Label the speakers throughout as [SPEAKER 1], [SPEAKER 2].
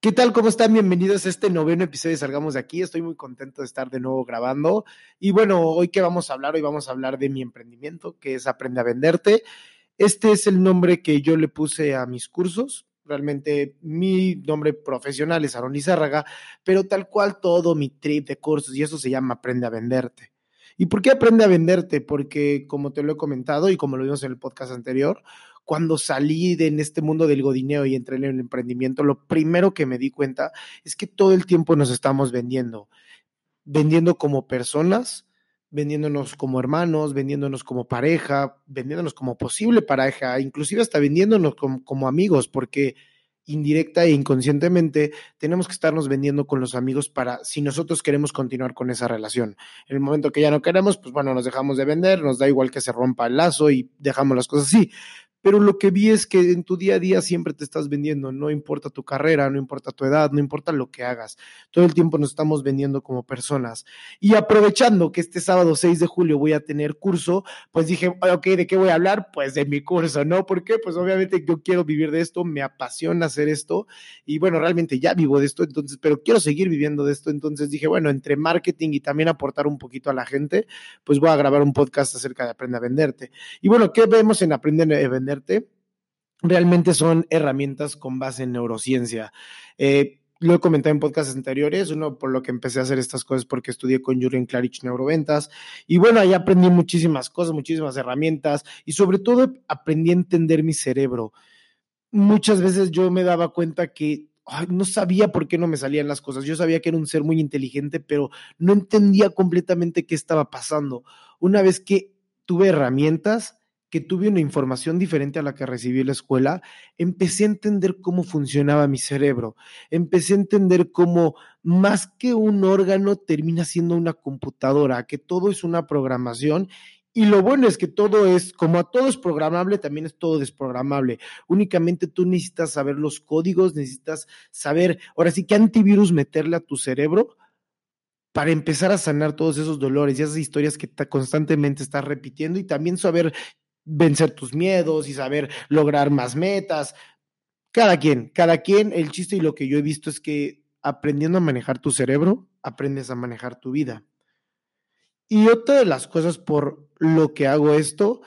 [SPEAKER 1] ¿Qué tal? ¿Cómo están? Bienvenidos a este noveno episodio de Salgamos de aquí. Estoy muy contento de estar de nuevo grabando. Y bueno, hoy qué vamos a hablar? Hoy vamos a hablar de mi emprendimiento, que es Aprende a Venderte. Este es el nombre que yo le puse a mis cursos. Realmente mi nombre profesional es Aaron Izárraga, pero tal cual todo mi trip de cursos y eso se llama Aprende a Venderte. ¿Y por qué aprende a venderte? Porque como te lo he comentado y como lo vimos en el podcast anterior, cuando salí de en este mundo del godineo y entré en el emprendimiento, lo primero que me di cuenta es que todo el tiempo nos estamos vendiendo, vendiendo como personas, vendiéndonos como hermanos, vendiéndonos como pareja, vendiéndonos como posible pareja, inclusive hasta vendiéndonos como, como amigos, porque indirecta e inconscientemente tenemos que estarnos vendiendo con los amigos para si nosotros queremos continuar con esa relación. En el momento que ya no queremos, pues bueno, nos dejamos de vender, nos da igual que se rompa el lazo y dejamos las cosas así pero lo que vi es que en tu día a día siempre te estás vendiendo, no importa tu carrera, no importa tu edad, no importa lo que hagas, todo el tiempo nos estamos vendiendo como personas. Y aprovechando que este sábado 6 de julio voy a tener curso, pues dije, ok, ¿de qué voy a hablar? Pues de mi curso, ¿no? ¿Por qué? Pues obviamente yo quiero vivir de esto, me apasiona hacer esto y bueno, realmente ya vivo de esto, entonces, pero quiero seguir viviendo de esto, entonces dije, bueno, entre marketing y también aportar un poquito a la gente, pues voy a grabar un podcast acerca de Aprende a Venderte. Y bueno, ¿qué vemos en Aprende a Venderte? Realmente son herramientas con base en neurociencia. Eh, lo he comentado en podcasts anteriores, uno por lo que empecé a hacer estas cosas porque estudié con Julian Klarich Neuroventas y bueno, ahí aprendí muchísimas cosas, muchísimas herramientas y sobre todo aprendí a entender mi cerebro. Muchas veces yo me daba cuenta que no sabía por qué no me salían las cosas. Yo sabía que era un ser muy inteligente, pero no entendía completamente qué estaba pasando. Una vez que tuve herramientas, que tuve una información diferente a la que recibí en la escuela, empecé a entender cómo funcionaba mi cerebro, empecé a entender cómo más que un órgano termina siendo una computadora, que todo es una programación y lo bueno es que todo es, como a todo es programable, también es todo desprogramable. Únicamente tú necesitas saber los códigos, necesitas saber, ahora sí, qué antivirus meterle a tu cerebro para empezar a sanar todos esos dolores y esas historias que constantemente estás repitiendo y también saber vencer tus miedos y saber lograr más metas. Cada quien, cada quien, el chiste y lo que yo he visto es que aprendiendo a manejar tu cerebro, aprendes a manejar tu vida. Y otra de las cosas por lo que hago esto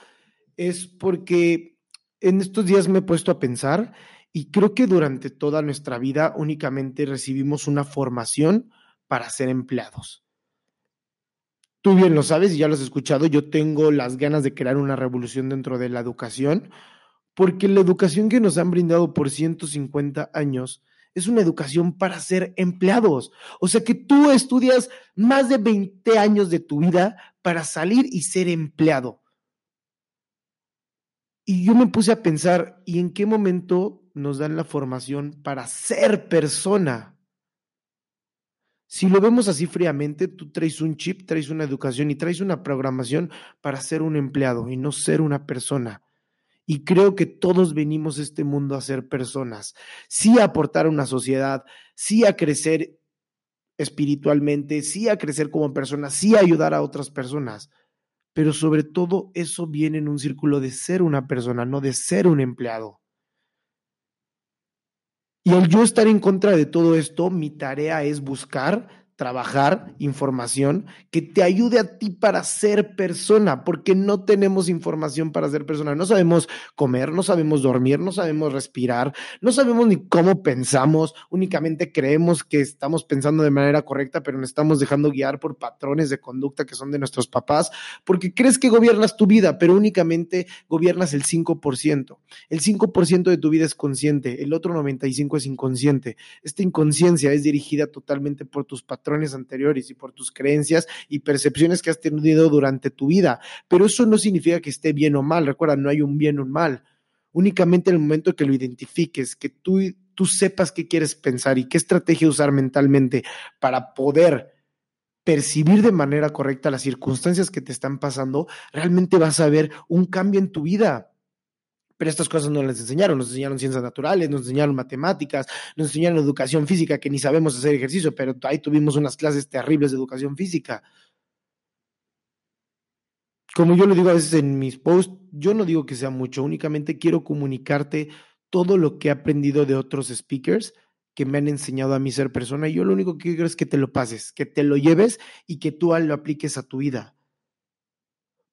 [SPEAKER 1] es porque en estos días me he puesto a pensar y creo que durante toda nuestra vida únicamente recibimos una formación para ser empleados. Tú bien lo sabes y ya lo has escuchado, yo tengo las ganas de crear una revolución dentro de la educación, porque la educación que nos han brindado por 150 años es una educación para ser empleados. O sea que tú estudias más de 20 años de tu vida para salir y ser empleado. Y yo me puse a pensar, ¿y en qué momento nos dan la formación para ser persona? Si lo vemos así fríamente, tú traes un chip, traes una educación y traes una programación para ser un empleado y no ser una persona. Y creo que todos venimos a este mundo a ser personas, sí a aportar a una sociedad, sí a crecer espiritualmente, sí a crecer como persona, sí a ayudar a otras personas. Pero sobre todo eso viene en un círculo de ser una persona, no de ser un empleado. Y al yo estar en contra de todo esto, mi tarea es buscar trabajar información que te ayude a ti para ser persona, porque no tenemos información para ser persona. No sabemos comer, no sabemos dormir, no sabemos respirar, no sabemos ni cómo pensamos, únicamente creemos que estamos pensando de manera correcta, pero nos estamos dejando guiar por patrones de conducta que son de nuestros papás, porque crees que gobiernas tu vida, pero únicamente gobiernas el 5%. El 5% de tu vida es consciente, el otro 95% es inconsciente. Esta inconsciencia es dirigida totalmente por tus patrones anteriores y por tus creencias y percepciones que has tenido durante tu vida. Pero eso no significa que esté bien o mal. Recuerda, no hay un bien o un mal. Únicamente en el momento que lo identifiques, que tú, tú sepas qué quieres pensar y qué estrategia usar mentalmente para poder percibir de manera correcta las circunstancias que te están pasando, realmente vas a ver un cambio en tu vida. Pero estas cosas no les enseñaron, nos enseñaron ciencias naturales, nos enseñaron matemáticas, nos enseñaron educación física, que ni sabemos hacer ejercicio, pero ahí tuvimos unas clases terribles de educación física. Como yo lo digo a veces en mis posts, yo no digo que sea mucho, únicamente quiero comunicarte todo lo que he aprendido de otros speakers que me han enseñado a mí ser persona y yo lo único que quiero es que te lo pases, que te lo lleves y que tú lo apliques a tu vida.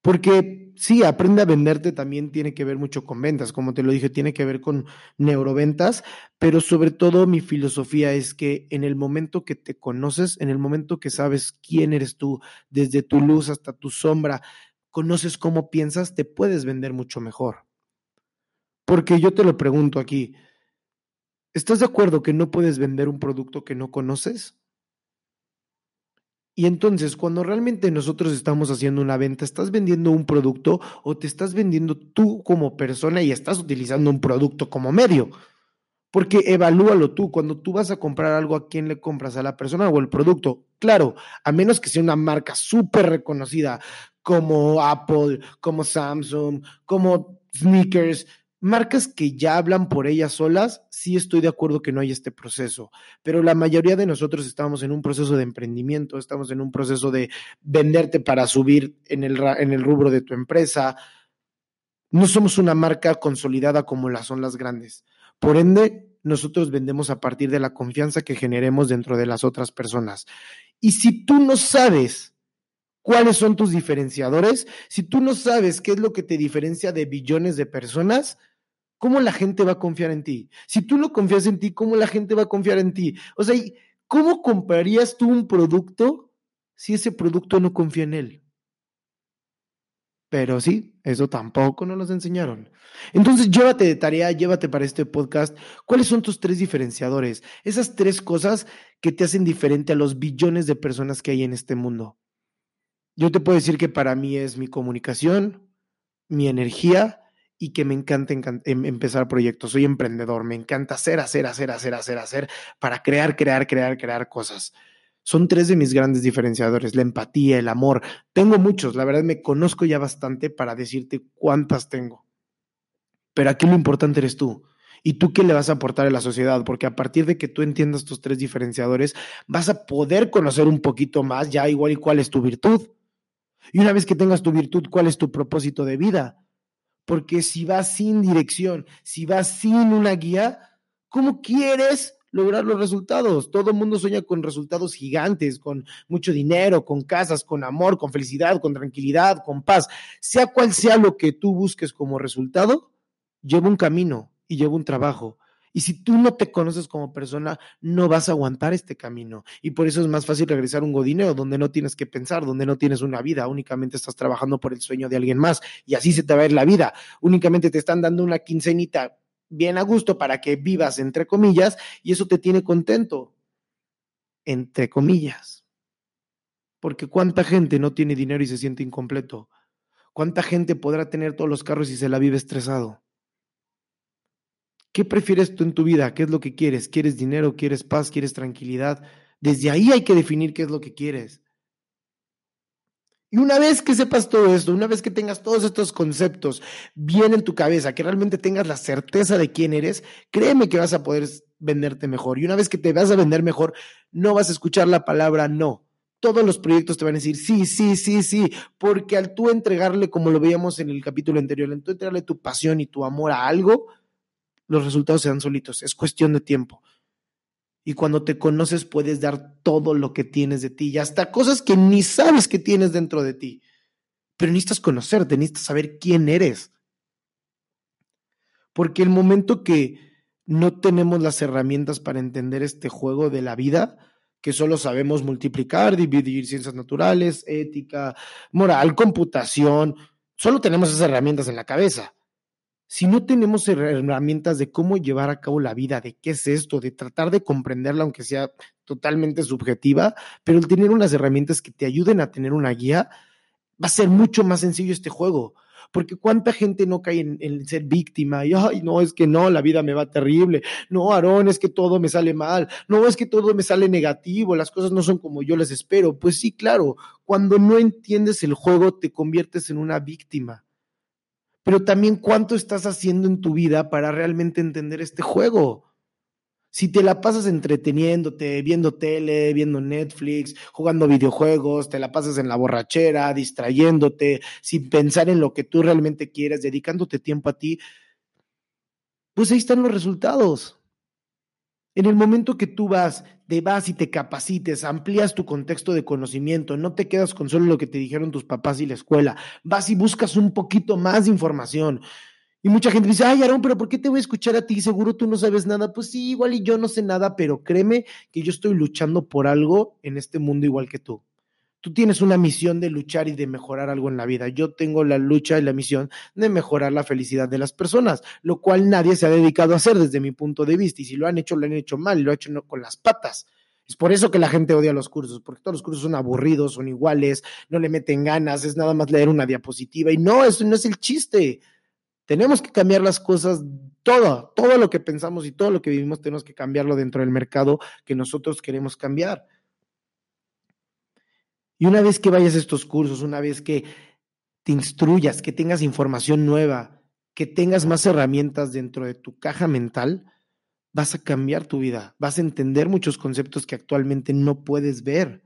[SPEAKER 1] Porque sí, aprende a venderte también tiene que ver mucho con ventas, como te lo dije, tiene que ver con neuroventas, pero sobre todo mi filosofía es que en el momento que te conoces, en el momento que sabes quién eres tú, desde tu luz hasta tu sombra, conoces cómo piensas, te puedes vender mucho mejor. Porque yo te lo pregunto aquí, ¿estás de acuerdo que no puedes vender un producto que no conoces? Y entonces, cuando realmente nosotros estamos haciendo una venta, ¿estás vendiendo un producto o te estás vendiendo tú como persona y estás utilizando un producto como medio? Porque evalúalo tú, cuando tú vas a comprar algo, ¿a quién le compras? ¿A la persona o el producto? Claro, a menos que sea una marca súper reconocida como Apple, como Samsung, como Sneakers, Marcas que ya hablan por ellas solas, sí estoy de acuerdo que no hay este proceso, pero la mayoría de nosotros estamos en un proceso de emprendimiento, estamos en un proceso de venderte para subir en el, en el rubro de tu empresa. No somos una marca consolidada como las son las grandes. Por ende, nosotros vendemos a partir de la confianza que generemos dentro de las otras personas. Y si tú no sabes cuáles son tus diferenciadores, si tú no sabes qué es lo que te diferencia de billones de personas, ¿cómo la gente va a confiar en ti? Si tú no confías en ti, ¿cómo la gente va a confiar en ti? O sea, ¿cómo comprarías tú un producto si ese producto no confía en él? Pero sí, eso tampoco nos los enseñaron. Entonces, llévate de tarea, llévate para este podcast. ¿Cuáles son tus tres diferenciadores? Esas tres cosas que te hacen diferente a los billones de personas que hay en este mundo. Yo te puedo decir que para mí es mi comunicación, mi energía y que me encanta, em, empezar proyectos. Soy emprendedor, me encanta hacer, hacer, hacer, hacer, hacer, hacer, para crear, crear, crear, crear cosas. Son tres de mis grandes diferenciadores, la empatía, el amor. Tengo muchos, la verdad me conozco ya bastante para decirte cuántas tengo. Pero aquí lo importante eres tú. ¿Y tú qué le vas a aportar a la sociedad? Porque a partir de que tú entiendas tus tres diferenciadores, vas a poder conocer un poquito más ya igual y cuál es tu virtud. Y una vez que tengas tu virtud, ¿cuál es tu propósito de vida? Porque si vas sin dirección, si vas sin una guía, ¿cómo quieres lograr los resultados? Todo el mundo sueña con resultados gigantes, con mucho dinero, con casas, con amor, con felicidad, con tranquilidad, con paz. Sea cual sea lo que tú busques como resultado, lleva un camino y lleva un trabajo. Y si tú no te conoces como persona, no vas a aguantar este camino. Y por eso es más fácil regresar a un godineo donde no tienes que pensar, donde no tienes una vida, únicamente estás trabajando por el sueño de alguien más. Y así se te va a ir la vida. Únicamente te están dando una quincenita bien a gusto para que vivas, entre comillas, y eso te tiene contento. Entre comillas. Porque cuánta gente no tiene dinero y se siente incompleto. ¿Cuánta gente podrá tener todos los carros y se la vive estresado? ¿Qué prefieres tú en tu vida? ¿Qué es lo que quieres? ¿Quieres dinero? ¿Quieres paz? ¿Quieres tranquilidad? Desde ahí hay que definir qué es lo que quieres. Y una vez que sepas todo esto, una vez que tengas todos estos conceptos bien en tu cabeza, que realmente tengas la certeza de quién eres, créeme que vas a poder venderte mejor. Y una vez que te vas a vender mejor, no vas a escuchar la palabra no. Todos los proyectos te van a decir sí, sí, sí, sí, porque al tú entregarle, como lo veíamos en el capítulo anterior, al tú entregarle tu pasión y tu amor a algo, los resultados se dan solitos, es cuestión de tiempo. Y cuando te conoces puedes dar todo lo que tienes de ti y hasta cosas que ni sabes que tienes dentro de ti. Pero necesitas conocerte, necesitas saber quién eres. Porque el momento que no tenemos las herramientas para entender este juego de la vida, que solo sabemos multiplicar, dividir ciencias naturales, ética, moral, computación, solo tenemos esas herramientas en la cabeza si no tenemos herramientas de cómo llevar a cabo la vida, de qué es esto, de tratar de comprenderla, aunque sea totalmente subjetiva, pero el tener unas herramientas que te ayuden a tener una guía, va a ser mucho más sencillo este juego. Porque cuánta gente no cae en, ser víctima y, ay, no, es que no, la vida me va terrible. No, Aarón, es que todo me sale mal. No, es que todo me sale negativo. Las cosas no son como yo les espero. Pues sí, claro, cuando no entiendes el juego te conviertes en una víctima. Pero también cuánto estás haciendo en tu vida para realmente entender este juego. Si te la pasas entreteniéndote, viendo tele, viendo Netflix, jugando videojuegos, te la pasas en la borrachera, distrayéndote, sin pensar en lo que tú realmente quieres, dedicándote tiempo a ti, pues ahí están los resultados. En el momento que tú vas, te vas y te capacites, amplías tu contexto de conocimiento, no te quedas con solo lo que te dijeron tus papás y la escuela, vas y buscas un poquito más de información, y mucha gente dice, ay, Aaron, pero ¿por qué te voy a escuchar a ti? Seguro tú no sabes nada. Pues sí, igual y yo no sé nada, pero créeme que yo estoy luchando por algo en este mundo igual que tú. Tú tienes una misión de luchar y de mejorar algo en la vida. Yo tengo la lucha y la misión de mejorar la felicidad de las personas, lo cual nadie se ha dedicado a hacer desde mi punto de vista. Y si lo han hecho, lo han hecho mal, lo han hecho con las patas. Es por eso que la gente odia los cursos, porque todos los cursos son aburridos, son iguales, no le meten ganas, es nada más leer una diapositiva. Y no, eso no es el chiste. Tenemos que cambiar las cosas, todo, todo lo que pensamos y todo lo que vivimos tenemos que cambiarlo dentro del mercado que nosotros queremos cambiar. Y una vez que vayas a estos cursos, una vez que te instruyas, que tengas información nueva, que tengas más herramientas dentro de tu caja mental, vas a cambiar tu vida, vas a entender muchos conceptos que actualmente no puedes ver.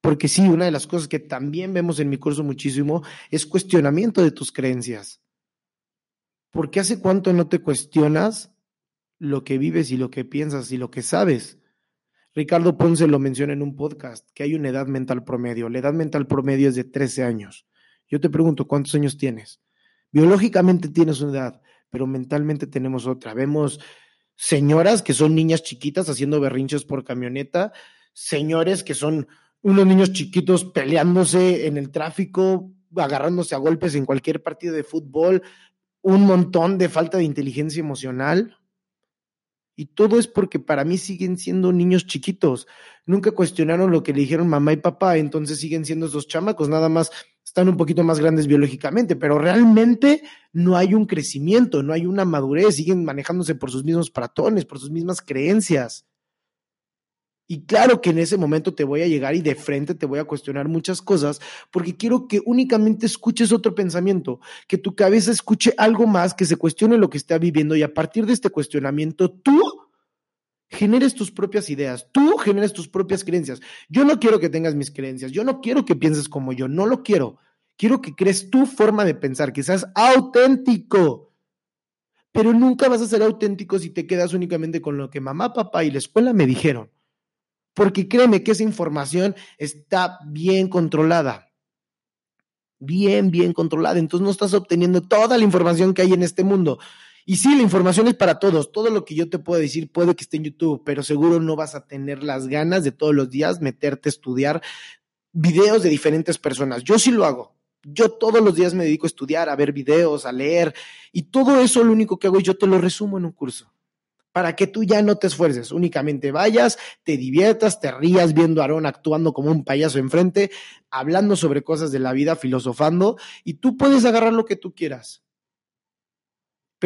[SPEAKER 1] Porque sí, una de las cosas que también vemos en mi curso muchísimo es cuestionamiento de tus creencias. Porque hace cuánto no te cuestionas lo que vives y lo que piensas y lo que sabes. Ricardo Ponce lo menciona en un podcast, que hay una edad mental promedio. La edad mental promedio es de 13 años. Yo te pregunto, ¿cuántos años tienes? Biológicamente tienes una edad, pero mentalmente tenemos otra. Vemos señoras que son niñas chiquitas haciendo berrinches por camioneta, señores que son unos niños chiquitos peleándose en el tráfico, agarrándose a golpes en cualquier partido de fútbol, un montón de falta de inteligencia emocional. Y todo es porque para mí siguen siendo niños chiquitos. Nunca cuestionaron lo que le dijeron mamá y papá, entonces siguen siendo esos chamacos, nada más están un poquito más grandes biológicamente, pero realmente no hay un crecimiento, no hay una madurez, siguen manejándose por sus mismos patrones, por sus mismas creencias. Y claro que en ese momento te voy a llegar y de frente te voy a cuestionar muchas cosas porque quiero que únicamente escuches otro pensamiento, que tu cabeza escuche algo más, que se cuestione lo que está viviendo y a partir de este cuestionamiento tú generes tus propias ideas, tú generes tus propias creencias. Yo no quiero que tengas mis creencias, yo no quiero que pienses como yo, no lo quiero. Quiero que crees tu forma de pensar, que seas auténtico. Pero nunca vas a ser auténtico si te quedas únicamente con lo que mamá, papá y la escuela me dijeron porque créeme que esa información está bien controlada. Bien, bien controlada. Entonces no estás obteniendo toda la información que hay en este mundo. Y sí, la información es para todos. Todo lo que yo te puedo decir puede que esté en YouTube, pero seguro no vas a tener las ganas de todos los días meterte a estudiar videos de diferentes personas. Yo sí lo hago. Yo todos los días me dedico a estudiar, a ver videos, a leer, y todo eso lo único que hago yo te lo resumo en un curso para que tú ya no te esfuerces, únicamente vayas, te diviertas, te rías viendo a Aarón actuando como un payaso enfrente, hablando sobre cosas de la vida, filosofando, y tú puedes agarrar lo que tú quieras.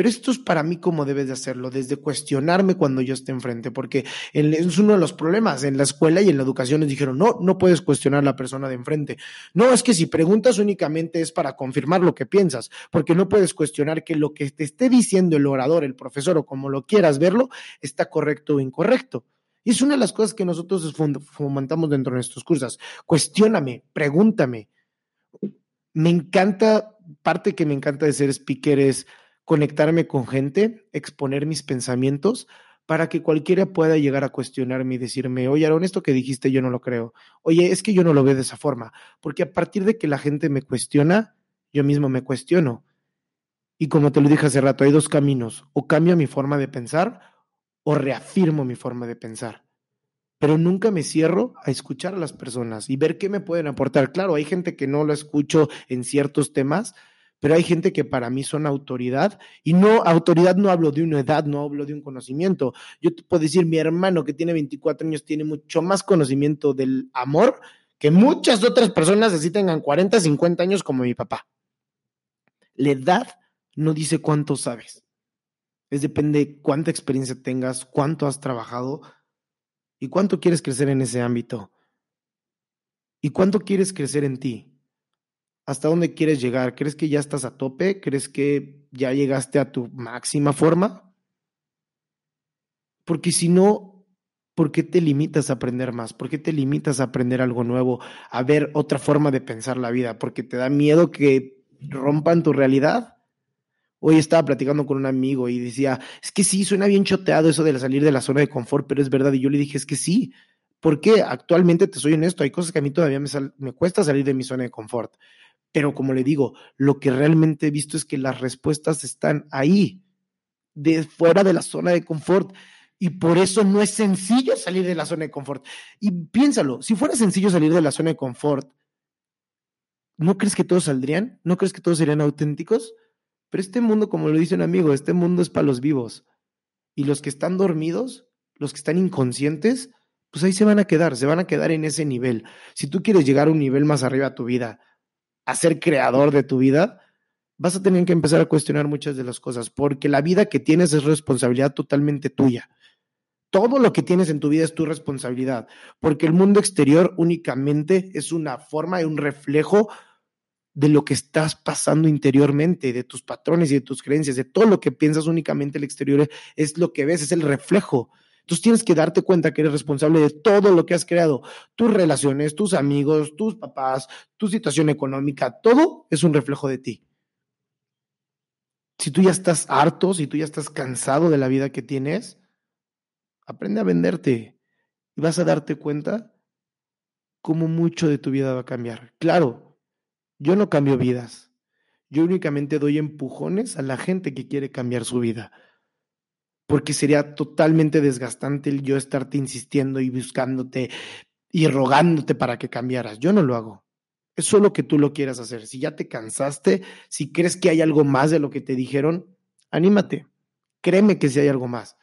[SPEAKER 1] Pero esto es para mí como debes de hacerlo, desde cuestionarme cuando yo esté enfrente, porque es uno de los problemas. En la escuela y en la educación nos dijeron, no, no puedes cuestionar a la persona de enfrente. No, es que si preguntas únicamente es para confirmar lo que piensas, porque no puedes cuestionar que lo que te esté diciendo el orador, el profesor o como lo quieras verlo, está correcto o incorrecto. Y es una de las cosas que nosotros fomentamos dentro de nuestros cursos. Cuestióname, pregúntame. Me encanta, parte que me encanta de ser speaker es conectarme con gente, exponer mis pensamientos para que cualquiera pueda llegar a cuestionarme y decirme, oye, Aaron, esto que dijiste yo no lo creo. Oye, es que yo no lo veo de esa forma. Porque a partir de que la gente me cuestiona, yo mismo me cuestiono. Y como te lo dije hace rato, hay dos caminos. O cambio mi forma de pensar o reafirmo mi forma de pensar. Pero nunca me cierro a escuchar a las personas y ver qué me pueden aportar. Claro, hay gente que no lo escucho en ciertos temas, pero hay gente que para mí son autoridad y no, autoridad no hablo de una edad, no hablo de un conocimiento. Yo te puedo decir, mi hermano que tiene 24 años tiene mucho más conocimiento del amor que muchas otras personas así tengan 40, 50 años como mi papá. La edad no dice cuánto sabes. Es depende cuánta experiencia tengas, cuánto has trabajado y cuánto quieres crecer en ese ámbito. ¿Y cuánto quieres crecer en ti? ¿Hasta dónde quieres llegar? ¿Crees que ya estás a tope? ¿Crees que ya llegaste a tu máxima forma? Porque si no, ¿por qué te limitas a aprender más? ¿Por qué te limitas a aprender algo nuevo? A ver otra forma de pensar la vida? ¿Porque te da miedo que rompan tu realidad? Hoy estaba platicando con un amigo y decía, es que sí, suena bien choteado eso de salir de la zona de confort, pero es verdad. Y yo le dije, es que sí, porque actualmente te soy honesto, hay cosas que a mí todavía me, me cuesta salir de mi zona de confort. Pero como le digo, lo que realmente he visto es que las respuestas están ahí, de fuera de la zona de confort. Y por eso no es sencillo salir de la zona de confort. Y piénsalo, si fuera sencillo salir de la zona de confort, ¿no crees que todos saldrían? ¿No crees que todos serían auténticos? Pero este mundo, como lo dice un amigo, este mundo es para los vivos. Y los que están dormidos, los que están inconscientes, pues ahí se van a quedar, se van a quedar en ese nivel. Si tú quieres llegar a un nivel más arriba a tu vida, a ser creador de tu vida, vas a tener que empezar a cuestionar muchas de las cosas, porque la vida que tienes es responsabilidad totalmente tuya. Todo lo que tienes en tu vida es tu responsabilidad, porque el mundo exterior únicamente es una forma y un reflejo de lo que estás pasando interiormente, de tus patrones y de tus creencias, de todo lo que piensas únicamente el exterior es lo que ves, es el reflejo. Entonces tienes que darte cuenta que eres responsable de todo lo que has creado, tus relaciones, tus amigos, tus papás, tu situación económica, todo es un reflejo de ti. Si tú ya estás harto, si tú ya estás cansado de la vida que tienes, aprende a venderte y vas a darte cuenta cómo mucho de tu vida va a cambiar. Claro, yo no cambio vidas. Yo únicamente doy empujones a la gente que quiere cambiar su vida. Porque sería totalmente desgastante el yo estarte insistiendo y buscándote y rogándote para que cambiaras. Yo no lo hago. Es solo que tú lo quieras hacer. Si ya te cansaste, si crees que hay algo más de lo que te dijeron, anímate. Créeme que si hay algo más.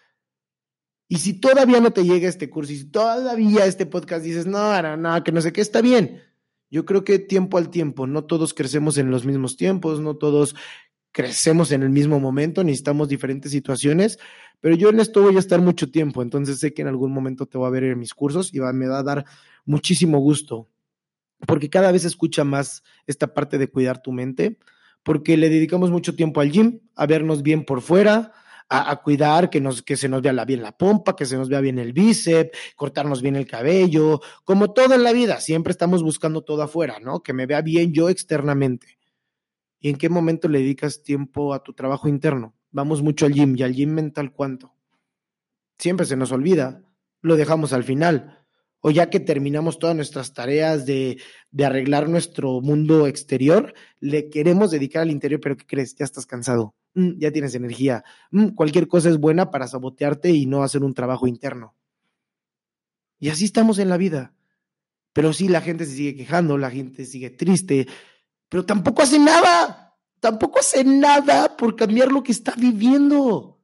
[SPEAKER 1] Y si todavía no te llega este curso, y si todavía este podcast dices, no, no, no, que no sé qué, está bien. Yo creo que tiempo al tiempo, no todos crecemos en los mismos tiempos, no todos crecemos en el mismo momento, necesitamos diferentes situaciones, pero yo en esto voy a estar mucho tiempo, entonces sé que en algún momento te voy a ver en mis cursos y me va a dar muchísimo gusto, porque cada vez escucha más esta parte de cuidar tu mente, porque le dedicamos mucho tiempo al gym, a vernos bien por fuera, a, cuidar que, nos, que se nos vea bien la pompa, que se nos vea bien el bíceps, cortarnos bien el cabello, como todo en la vida, siempre estamos buscando todo afuera, ¿no? Que me vea bien yo externamente. ¿Y en qué momento le dedicas tiempo a tu trabajo interno? Vamos mucho al gym y al gym mental cuánto. Siempre se nos olvida, lo dejamos al final. O ya que terminamos todas nuestras tareas de, arreglar nuestro mundo exterior, le queremos dedicar al interior, pero ¿qué crees? Ya estás cansado Mm, ya tienes energía. Mm, cualquier cosa es buena para sabotearte y no hacer un trabajo interno. Y así estamos en la vida. Pero sí, la gente se sigue quejando, la gente sigue triste, pero tampoco hace nada. Tampoco hace nada por cambiar lo que está viviendo.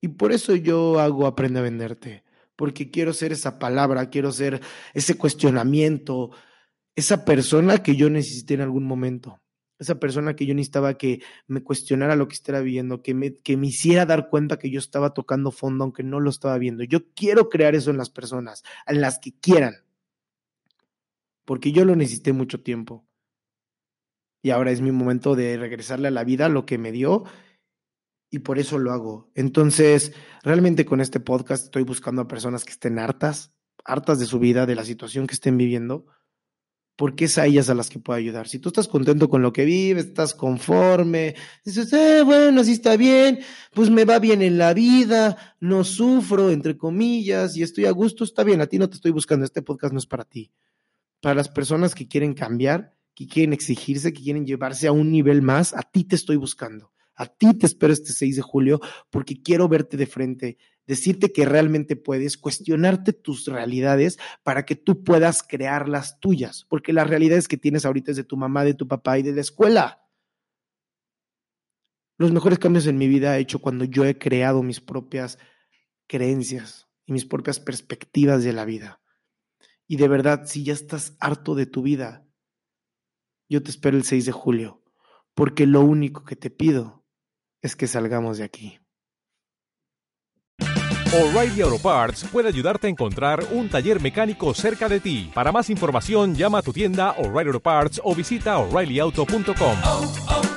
[SPEAKER 1] Y por eso yo hago Aprende a Venderte, porque quiero ser esa palabra, quiero ser ese cuestionamiento, esa persona que yo necesité en algún momento esa persona que yo necesitaba que me cuestionara lo que estaba viendo, que me, que me hiciera dar cuenta que yo estaba tocando fondo aunque no lo estaba viendo. Yo quiero crear eso en las personas, en las que quieran, porque yo lo necesité mucho tiempo. Y ahora es mi momento de regresarle a la vida lo que me dio y por eso lo hago. Entonces, realmente con este podcast estoy buscando a personas que estén hartas, hartas de su vida, de la situación que estén viviendo porque es a ellas a las que puedo ayudar. Si tú estás contento con lo que vives, estás conforme, dices, eh, bueno, así está bien, pues me va bien en la vida, no sufro, entre comillas, y estoy a gusto, está bien, a ti no te estoy buscando, este podcast no es para ti. Para las personas que quieren cambiar, que quieren exigirse, que quieren llevarse a un nivel más, a ti te estoy buscando. A ti te espero este 6 de julio porque quiero verte de frente, decirte que realmente puedes, cuestionarte tus realidades para que tú puedas crear las tuyas, porque las realidades que tienes ahorita es de tu mamá, de tu papá y de la escuela. Los mejores cambios en mi vida he hecho cuando yo he creado mis propias creencias y mis propias perspectivas de la vida. Y de verdad, si ya estás harto de tu vida, yo te espero el 6 de julio, porque lo único que te pido es que salgamos de aquí.
[SPEAKER 2] O'Reilly Auto Parts puede ayudarte a encontrar un taller mecánico cerca de ti. Para más información, llama a tu tienda O'Reilly Auto Parts o visita oreillyauto.com.